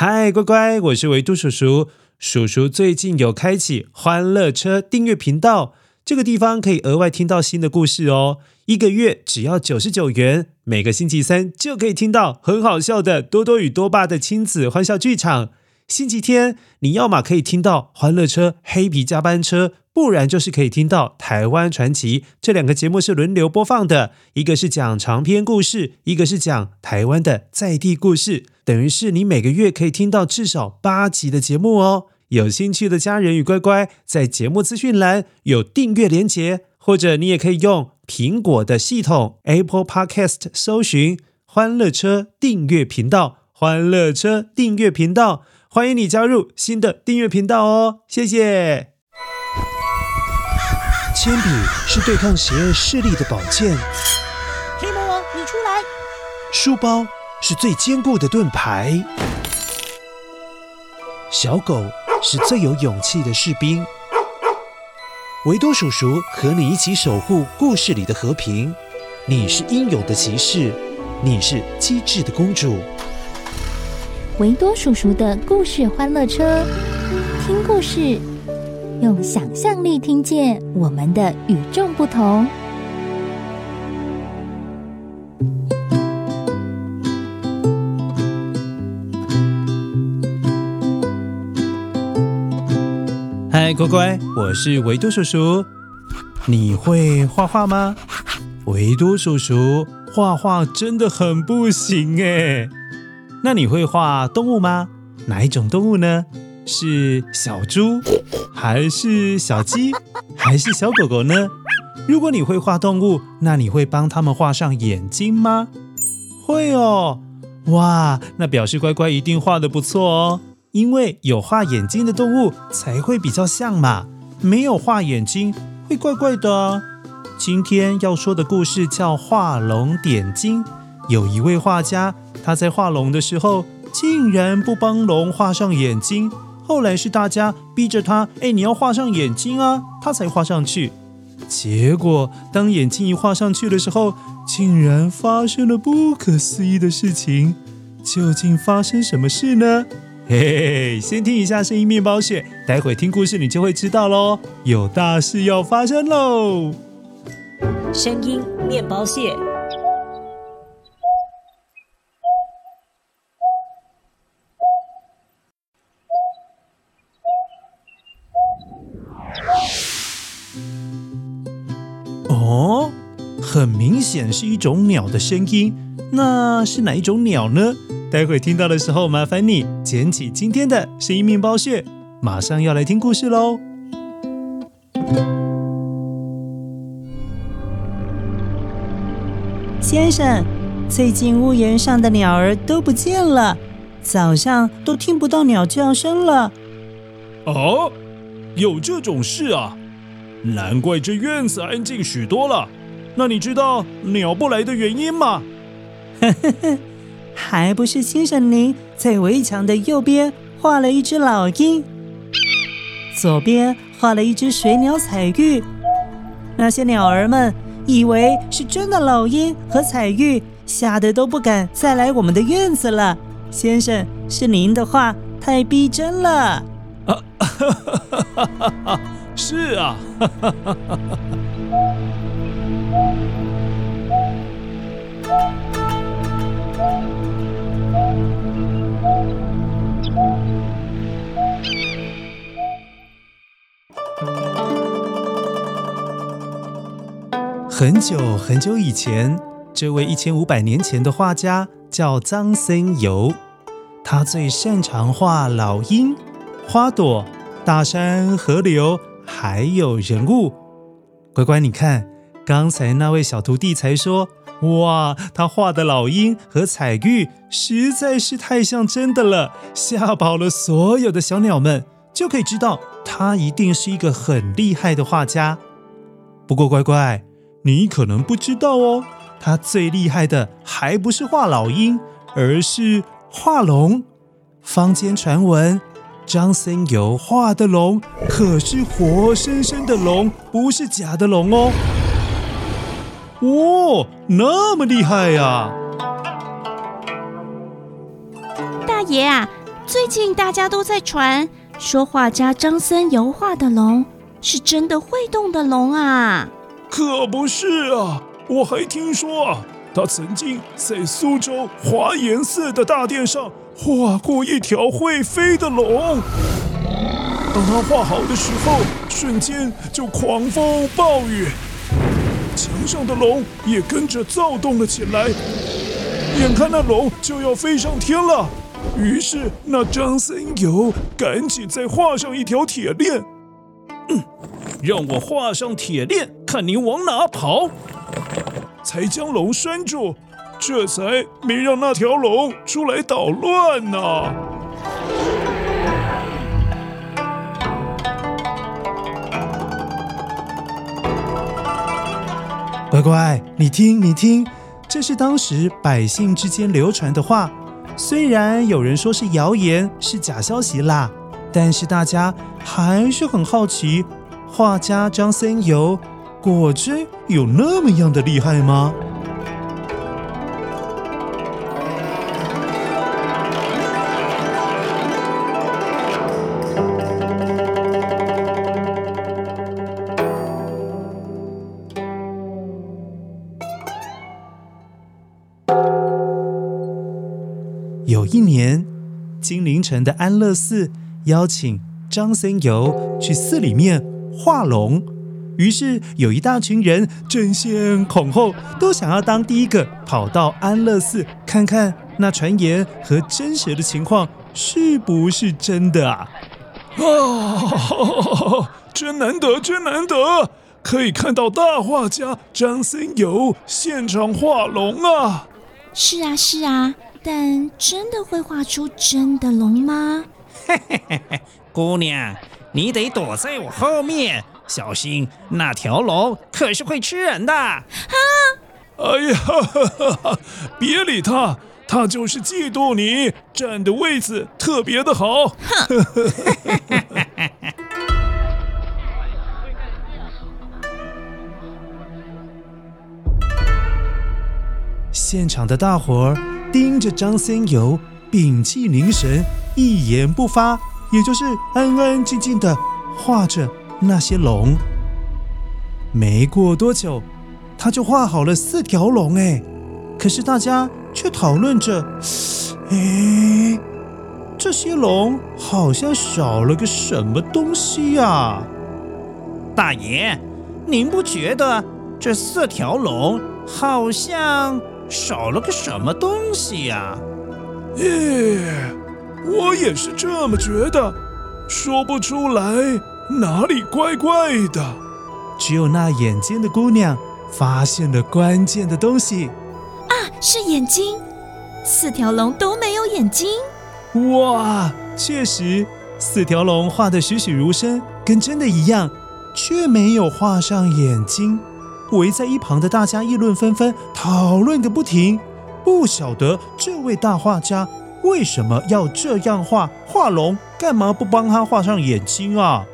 嗨，乖乖，我是维度叔叔。叔叔最近有开启欢乐车订阅频道，这个地方可以额外听到新的故事哦。一个月只要九十九元，每个星期三就可以听到很好笑的多多与多爸的亲子欢笑剧场。星期天，你要么可以听到欢乐车黑皮加班车，不然就是可以听到台湾传奇。这两个节目是轮流播放的，一个是讲长篇故事，一个是讲台湾的在地故事。等于是你每个月可以听到至少八集的节目哦。有兴趣的家人与乖乖，在节目资讯栏有订阅连结，或者你也可以用苹果的系统 Apple Podcast 搜寻“欢乐车订阅频道”，“欢乐车订阅频道”。欢迎你加入新的订阅频道哦，谢谢。铅笔是对抗邪恶势力的宝剑，黑魔王，你出来！书包是最坚固的盾牌，小狗是最有勇气的士兵。维多叔叔和你一起守护故事里的和平。你是英勇的骑士，你是机智的公主。维多叔叔的故事欢乐车，听故事，用想象力听见我们的与众不同。嗨，乖乖，我是维多叔叔。你会画画吗？维多叔叔画画真的很不行哎。那你会画动物吗？哪一种动物呢？是小猪，还是小鸡，还是小狗狗呢？如果你会画动物，那你会帮他们画上眼睛吗？会哦，哇，那表示乖乖一定画得不错哦，因为有画眼睛的动物才会比较像嘛，没有画眼睛会怪怪的。今天要说的故事叫《画龙点睛》，有一位画家。他在画龙的时候，竟然不帮龙画上眼睛。后来是大家逼着他，哎，你要画上眼睛啊，他才画上去。结果当眼睛一画上去的时候，竟然发生了不可思议的事情。究竟发生什么事呢？嘿嘿嘿，先听一下声音面包屑，待会听故事你就会知道喽。有大事要发生喽！声音面包屑。哦，很明显是一种鸟的声音，那是哪一种鸟呢？待会听到的时候，麻烦你捡起今天的声音面包屑，马上要来听故事喽。先生，最近屋檐上的鸟儿都不见了，早上都听不到鸟叫声了。哦，有这种事啊？难怪这院子安静许多了。那你知道鸟不来的原因吗？呵呵呵，还不是先生您在围墙的右边画了一只老鹰，左边画了一只水鸟彩玉。那些鸟儿们以为是真的老鹰和彩玉，吓得都不敢再来我们的院子了。先生，是您的话太逼真了。啊，哈哈哈哈哈是啊哈。是啊，很久很久以前，这位一千五百年前的画家叫张僧繇，他最擅长画老鹰、花朵、大山、河流。还有人物，乖乖，你看，刚才那位小徒弟才说，哇，他画的老鹰和彩玉实在是太像真的了，吓跑了所有的小鸟们，就可以知道他一定是一个很厉害的画家。不过，乖乖，你可能不知道哦，他最厉害的还不是画老鹰，而是画龙。坊间传闻。张森油画的龙可是活生生的龙，不是假的龙哦。哦，那么厉害呀！大爷啊，最近大家都在传说画家张森油画的龙是真的会动的龙啊！可不是啊，我还听说啊，他曾经在苏州华严寺的大殿上画过一条会飞的龙。当他画好的时候，瞬间就狂风暴雨，墙上的龙也跟着躁动了起来。眼看那龙就要飞上天了，于是那张森友赶紧再画上一条铁链。嗯，让我画上铁链，看你往哪跑！才将龙拴住，这才没让那条龙出来捣乱呢。乖乖，你听，你听。这是当时百姓之间流传的话，虽然有人说是谣言，是假消息啦，但是大家还是很好奇，画家张僧繇果真有那么样的厉害吗？的安乐寺邀请张僧繇去寺里面画龙，于是有一大群人争先恐后，都想要当第一个跑到安乐寺看看那传言和真实的情况是不是真的啊！啊，真难得，真难得，可以看到大画家张僧繇现场画龙啊！是啊，是啊。但真的会画出真的龙吗？嘿嘿嘿嘿，姑娘，你得躲在我后面，小心那条龙可是会吃人的。啊！哎呀，哈哈哈，别理他，他就是嫉妒你站的位置特别的好。哼！现场的大伙儿。盯着张僧繇，屏气凝神，一言不发，也就是安安静静的画着那些龙。没过多久，他就画好了四条龙。哎，可是大家却讨论着：哎，这些龙好像少了个什么东西呀？大爷，您不觉得这四条龙好像……少了个什么东西呀？咦，我也是这么觉得，说不出来哪里怪怪的。只有那眼尖的姑娘发现了关键的东西。啊，是眼睛！四条龙都没有眼睛。哇，确实，四条龙画的栩栩如生，跟真的一样，却没有画上眼睛。围在一旁的大家议论纷纷，讨论个不停。不晓得这位大画家为什么要这样画画龙？干嘛不帮他画上眼睛啊？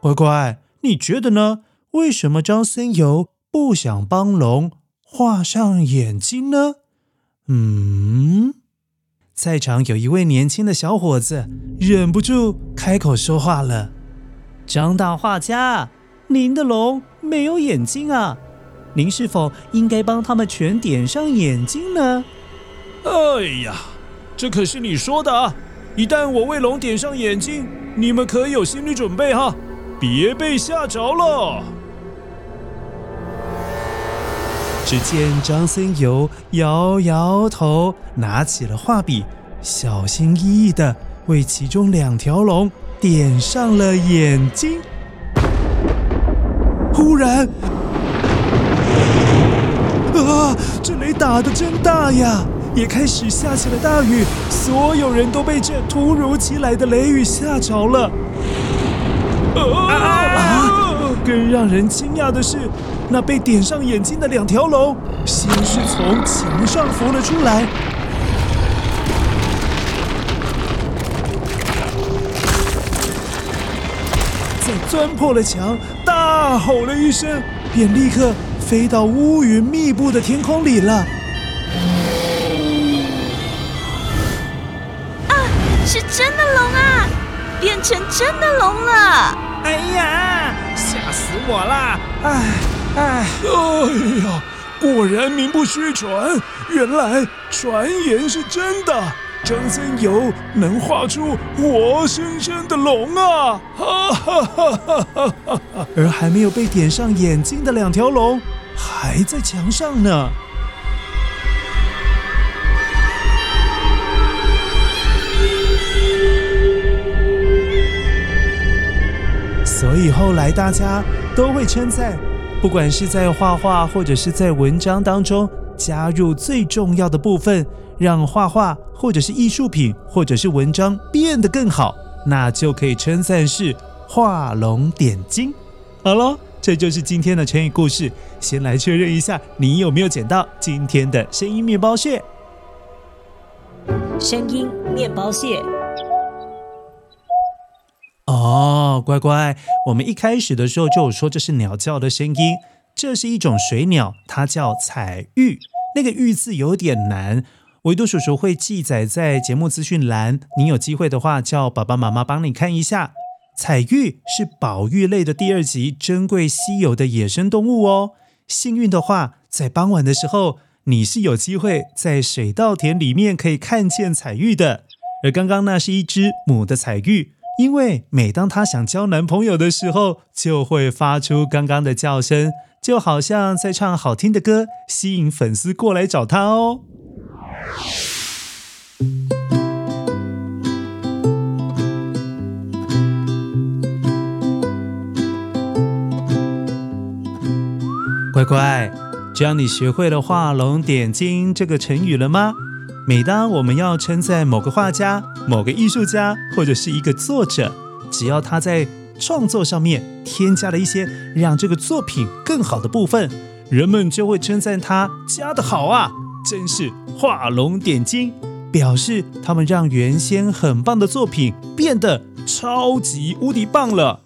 乖乖，你觉得呢？为什么张僧繇不想帮龙画上眼睛呢？嗯，在场有一位年轻的小伙子忍不住开口说话了：“张大画家。”您的龙没有眼睛啊，您是否应该帮他们全点上眼睛呢？哎呀，这可是你说的啊！一旦我为龙点上眼睛，你们可有心理准备哈，别被吓着了。只见张森游摇摇头，拿起了画笔，小心翼翼的为其中两条龙点上了眼睛。突然，啊！这雷打得真大呀！也开始下起了大雨，所有人都被这突如其来的雷雨吓着了。啊更让人惊讶的是，那被点上眼睛的两条龙，先是从墙上浮了出来。钻破了墙，大吼了一声，便立刻飞到乌云密布的天空里了。啊是真的龙啊，变成真的龙了！哎呀，吓死我了！哎哎，哎呀，果然名不虚传，原来传言是真的。张僧繇能画出活生生的龙啊！哈哈哈哈哈哈！而还没有被点上眼睛的两条龙，还在墙上呢。所以后来大家都会称赞，不管是在画画或者是在文章当中加入最重要的部分，让画画或者是艺术品或者是文章变得更好，那就可以称赞是画龙点睛。好了，这就是今天的成语故事。先来确认一下，你有没有捡到今天的声音面包屑？声音面包屑。哦，乖乖，我们一开始的时候就有说这是鸟叫的声音，这是一种水鸟，它叫彩玉。那个“玉”字有点难，维多叔叔会记载在节目资讯栏，你有机会的话叫爸爸妈妈帮你看一下。彩玉是宝玉类的第二级珍贵稀有的野生动物哦。幸运的话，在傍晚的时候，你是有机会在水稻田里面可以看见彩玉的。而刚刚那是一只母的彩玉。因为每当她想交男朋友的时候，就会发出刚刚的叫声，就好像在唱好听的歌，吸引粉丝过来找他哦。乖乖，这样你学会了“画龙点睛”这个成语了吗？每当我们要称赞某个画家、某个艺术家或者是一个作者，只要他在创作上面添加了一些让这个作品更好的部分，人们就会称赞他加的好啊，真是画龙点睛，表示他们让原先很棒的作品变得超级无敌棒了。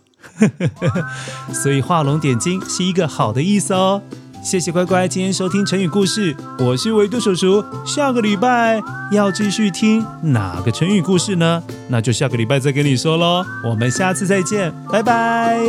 所以画龙点睛是一个好的意思哦。谢谢乖乖，今天收听成语故事，我是维度叔叔。下个礼拜要继续听哪个成语故事呢？那就下个礼拜再跟你说喽。我们下次再见，拜拜。